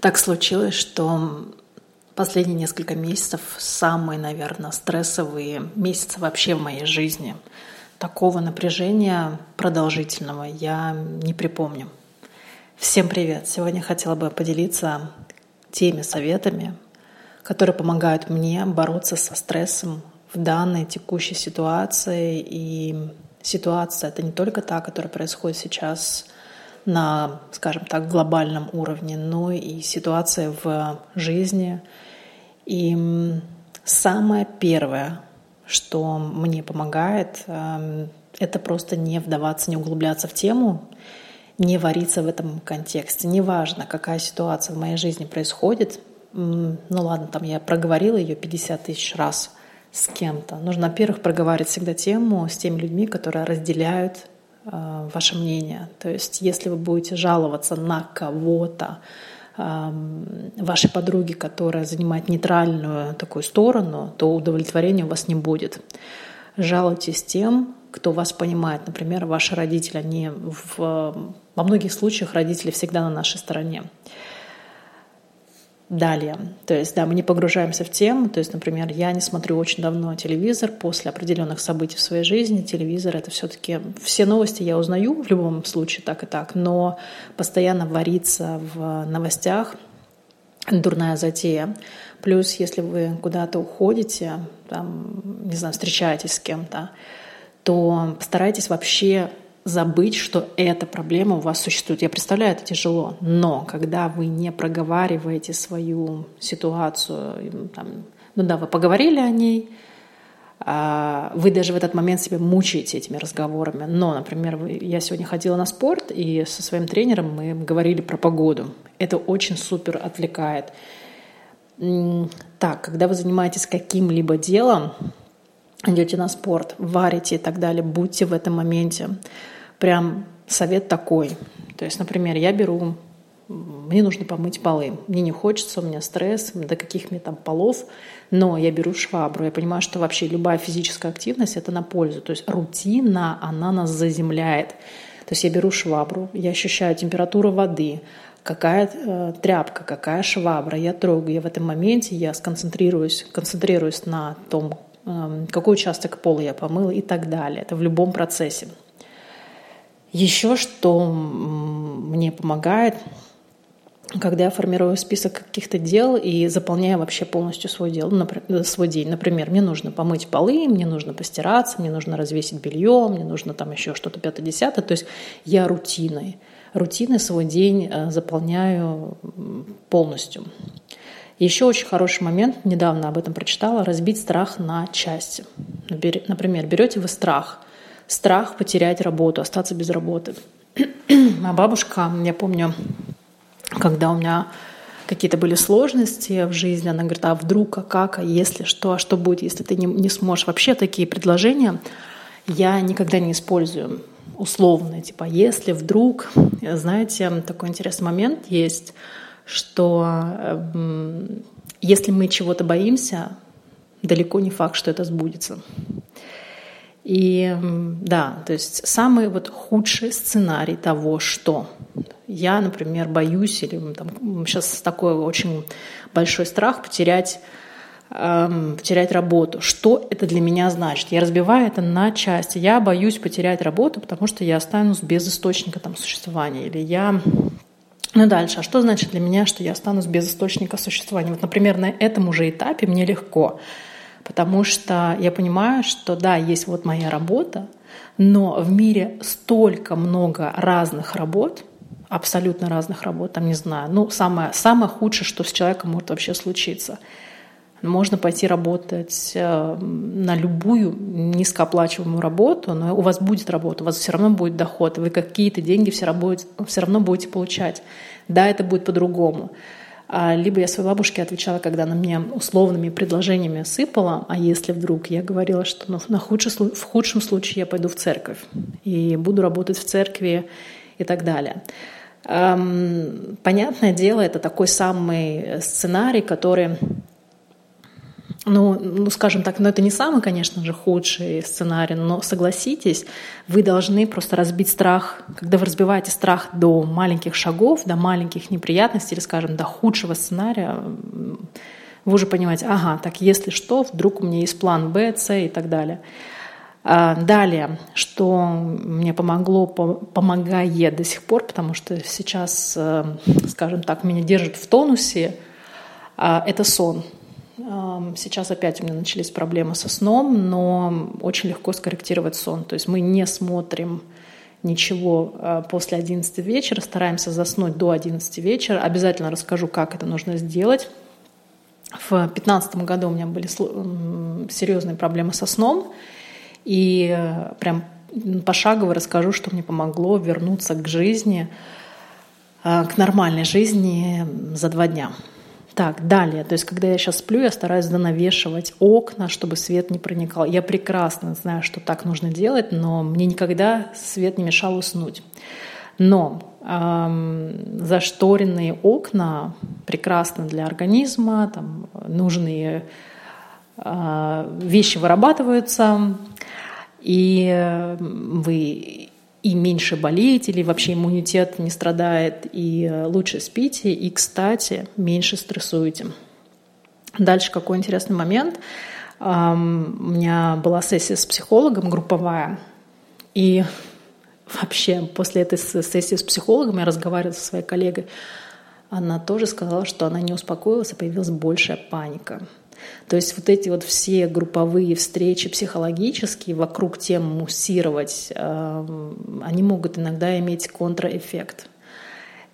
Так случилось, что последние несколько месяцев самые, наверное, стрессовые месяцы вообще в моей жизни. Такого напряжения продолжительного я не припомню. Всем привет! Сегодня хотела бы поделиться теми советами, которые помогают мне бороться со стрессом в данной текущей ситуации. И ситуация — это не только та, которая происходит сейчас на, скажем так, глобальном уровне, но и ситуация в жизни. И самое первое, что мне помогает, эм, это просто не вдаваться, не углубляться в тему, не вариться в этом контексте. Неважно, какая ситуация в моей жизни происходит, ну ладно, там я проговорила ее 50 тысяч раз с кем-то. Нужно, во-первых, проговаривать всегда тему с теми людьми, которые разделяют ваше мнение. То есть если вы будете жаловаться на кого-то, эм, вашей подруги, которая занимает нейтральную такую сторону, то удовлетворения у вас не будет. Жалуйтесь тем, кто вас понимает. Например, ваши родители, они в, во многих случаях родители всегда на нашей стороне. Далее, то есть, да, мы не погружаемся в тему, то есть, например, я не смотрю очень давно телевизор после определенных событий в своей жизни. Телевизор — это все таки все новости я узнаю в любом случае так и так, но постоянно вариться в новостях — дурная затея. Плюс, если вы куда-то уходите, там, не знаю, встречаетесь с кем-то, то постарайтесь вообще забыть, что эта проблема у вас существует. Я представляю, это тяжело, но когда вы не проговариваете свою ситуацию, там, ну да, вы поговорили о ней, а, вы даже в этот момент себя мучаете этими разговорами. Но, например, я сегодня ходила на спорт, и со своим тренером мы говорили про погоду. Это очень супер отвлекает. Так, когда вы занимаетесь каким-либо делом, идете на спорт, варите и так далее, будьте в этом моменте прям совет такой. То есть, например, я беру, мне нужно помыть полы. Мне не хочется, у меня стресс, до каких мне там полов, но я беру швабру. Я понимаю, что вообще любая физическая активность — это на пользу. То есть рутина, она нас заземляет. То есть я беру швабру, я ощущаю температуру воды, какая э, тряпка, какая швабра, я трогаю, я в этом моменте, я сконцентрируюсь, концентрируюсь на том, э, какой участок пола я помыла и так далее. Это в любом процессе. Еще что мне помогает, когда я формирую список каких-то дел и заполняю вообще полностью свой, дел, э, свой день. Например, мне нужно помыть полы, мне нужно постираться, мне нужно развесить белье, мне нужно там еще что-то пятое-десятое. То есть я рутиной, рутиной свой день э, заполняю полностью. Еще очень хороший момент, недавно об этом прочитала, разбить страх на части. Например, берете вы страх – страх потерять работу, остаться без работы. А бабушка, я помню, когда у меня какие-то были сложности в жизни, она говорит, а вдруг, а как, а если что, а что будет, если ты не, не сможешь. Вообще такие предложения я никогда не использую условно, типа, если вдруг, знаете, такой интересный момент есть, что э, если мы чего-то боимся, далеко не факт, что это сбудется. И да, то есть самый вот худший сценарий того, что я, например, боюсь или там, сейчас такой очень большой страх потерять эм, потерять работу. Что это для меня значит? Я разбиваю это на части. Я боюсь потерять работу, потому что я останусь без источника там, существования. Или я ну дальше, а что значит для меня, что я останусь без источника существования? Вот, например, на этом уже этапе мне легко потому что я понимаю, что да, есть вот моя работа, но в мире столько много разных работ, абсолютно разных работ, там не знаю, ну самое, самое худшее, что с человеком может вообще случиться. Можно пойти работать э, на любую низкооплачиваемую работу, но у вас будет работа, у вас все равно будет доход, вы какие-то деньги все равно, будете, все равно будете получать. Да, это будет по-другому. А, либо я своей бабушке отвечала, когда она мне условными предложениями сыпала, а если вдруг я говорила, что ну, на худший, в худшем случае я пойду в церковь и буду работать в церкви и так далее. Понятное дело, это такой самый сценарий, который ну, ну, скажем так, ну это не самый, конечно же, худший сценарий, но согласитесь, вы должны просто разбить страх, когда вы разбиваете страх до маленьких шагов, до маленьких неприятностей, или, скажем, до худшего сценария, вы уже понимаете, ага, так если что, вдруг у меня есть план Б, С и так далее. А, далее, что мне помогло, помогает до сих пор, потому что сейчас, э, скажем так, меня держит в тонусе, а, это сон. Сейчас опять у меня начались проблемы со сном, но очень легко скорректировать сон. То есть мы не смотрим ничего а, после 11 вечера, стараемся заснуть до 11 вечера. Обязательно расскажу, как это нужно сделать. В 2015 году у меня были серьезные проблемы со сном, и э, прям пошагово расскажу, что мне помогло вернуться к жизни, а, к нормальной жизни за два дня. Так, далее. То есть, когда я сейчас сплю, я стараюсь занавешивать окна, чтобы свет не проникал. Я прекрасно знаю, что так нужно делать, но мне никогда свет не мешал уснуть. Но эм, зашторенные окна прекрасны для организма, там нужные э, вещи вырабатываются, и вы и меньше болеете, или вообще иммунитет не страдает, и э, лучше спите, и, кстати, меньше стрессуете. Дальше какой интересный момент. У меня была сессия с психологом групповая, и вообще после этой сессии с психологом я разговаривала со своей коллегой. Она тоже сказала, что она не успокоилась, и появилась большая паника. То есть вот эти вот все групповые встречи психологические вокруг тем муссировать, эм, они могут иногда иметь контраэффект.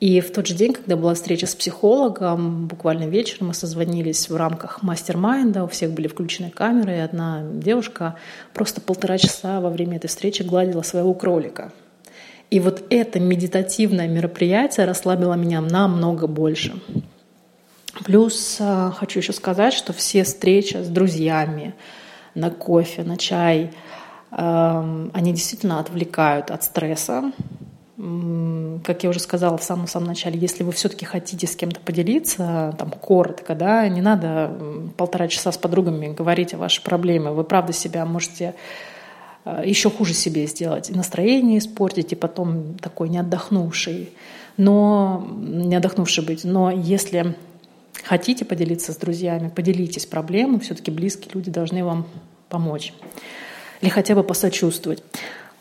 И в тот же день, когда была встреча с психологом, буквально вечером мы созвонились в рамках мастер-майнда, у всех были включены камеры, и одна девушка просто полтора часа во время этой встречи гладила своего кролика. И вот это медитативное мероприятие расслабило меня намного больше. Плюс а, хочу еще сказать, что все встречи с друзьями на кофе, на чай, они действительно отвлекают от стресса. Как я уже сказала в самом-самом начале, если вы все-таки хотите с кем-то поделиться, там, коротко, да, не надо полтора часа с подругами говорить о вашей проблеме. Вы, правда, себя можете а, еще хуже себе сделать, и настроение испортить, и потом такой не отдохнувший, но не отдохнувший быть. Но если хотите поделиться с друзьями, поделитесь проблемой, все-таки близкие люди должны вам помочь или хотя бы посочувствовать.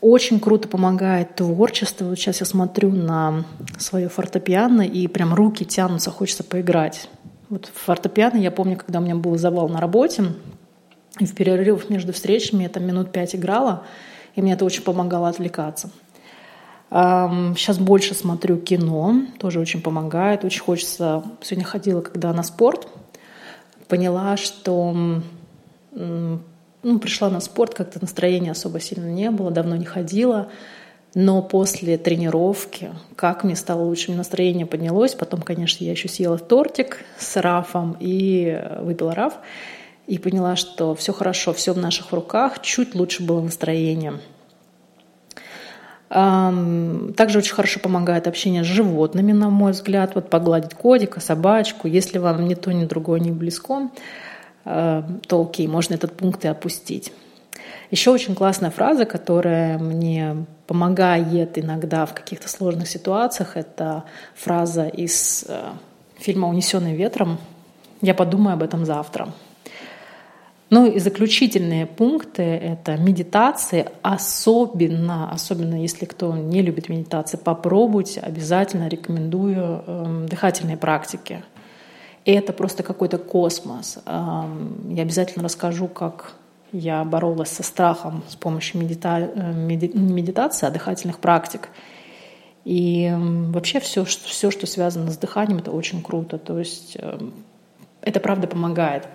Очень круто помогает творчество. Вот сейчас я смотрю на свое фортепиано, и прям руки тянутся, хочется поиграть. Вот фортепиано, я помню, когда у меня был завал на работе, и в перерывах между встречами я там минут пять играла, и мне это очень помогало отвлекаться. Сейчас больше смотрю кино, тоже очень помогает. Очень хочется... Сегодня ходила, когда на спорт, поняла, что ну, пришла на спорт, как-то настроения особо сильно не было, давно не ходила. Но после тренировки, как мне стало лучше, настроение поднялось. Потом, конечно, я еще съела тортик с рафом и выпила раф. И поняла, что все хорошо, все в наших руках. Чуть лучше было настроение. Также очень хорошо помогает общение с животными, на мой взгляд. Вот погладить котика, собачку. Если вам ни то, ни другое не близко, то окей, можно этот пункт и опустить. Еще очень классная фраза, которая мне помогает иногда в каких-то сложных ситуациях, это фраза из э, фильма «Унесенный ветром». Я подумаю об этом завтра. Ну и заключительные пункты — это медитации, особенно, особенно если кто не любит медитации, попробуйте, обязательно рекомендую э, дыхательные практики. И это просто какой-то космос. Э, я обязательно расскажу, как я боролась со страхом с помощью медита... Э, меди... медитации, а дыхательных практик. И э, вообще все, все, что связано с дыханием, это очень круто. То есть это правда помогает.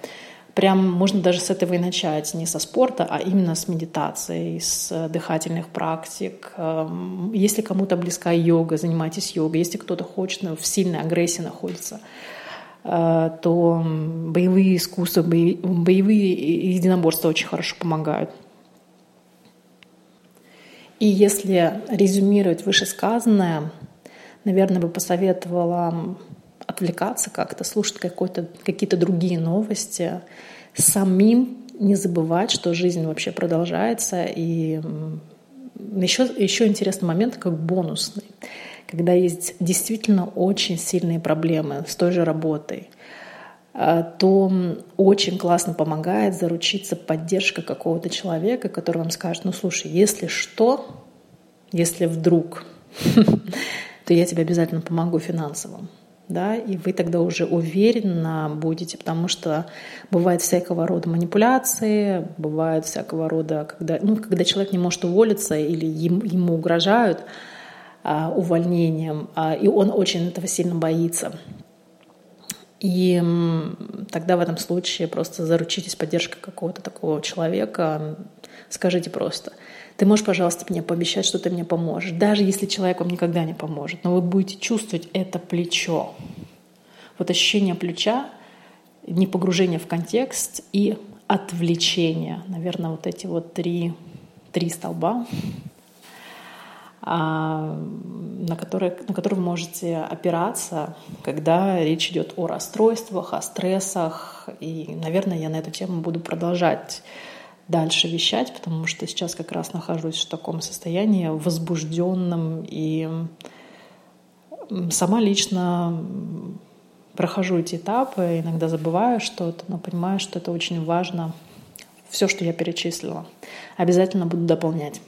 Прям можно даже с этого и начать, не со спорта, а именно с медитации, с дыхательных практик. Эм, если кому-то близка йога, занимайтесь йогой. Если кто-то хочет, в сильной агрессии находится, э, то боевые искусства, боевые единоборства очень хорошо помогают. И если резюмировать вышесказанное, наверное, бы посоветовала отвлекаться как-то, слушать какие-то другие новости, самим не забывать, что жизнь вообще продолжается. И еще, еще интересный момент, как бонусный, когда есть действительно очень сильные проблемы с той же работой, а, то очень классно помогает заручиться поддержка какого-то человека, который вам скажет, ну слушай, если что, если вдруг, то я тебе обязательно помогу финансово да, и вы тогда уже уверенно будете, потому что бывает всякого рода манипуляции, бывает всякого рода, когда, ну, когда человек не может уволиться или ему, ему угрожают а, увольнением, а, и он очень этого сильно боится. И тогда в этом случае просто заручитесь поддержкой какого-то такого человека, скажите просто, ты можешь, пожалуйста, мне пообещать, что ты мне поможешь, даже если человек вам никогда не поможет, но вы будете чувствовать это плечо. Вот ощущение плеча, не погружение в контекст и отвлечение. Наверное, вот эти вот три, три столба, а, на которые, на которые вы можете опираться, когда речь идет о расстройствах, о стрессах. И, наверное, я на эту тему буду продолжать дальше вещать, потому что сейчас как раз нахожусь в таком состоянии возбужденном и сама лично прохожу эти этапы, иногда забываю что-то, но понимаю, что это очень важно. Все, что я перечислила, обязательно буду дополнять.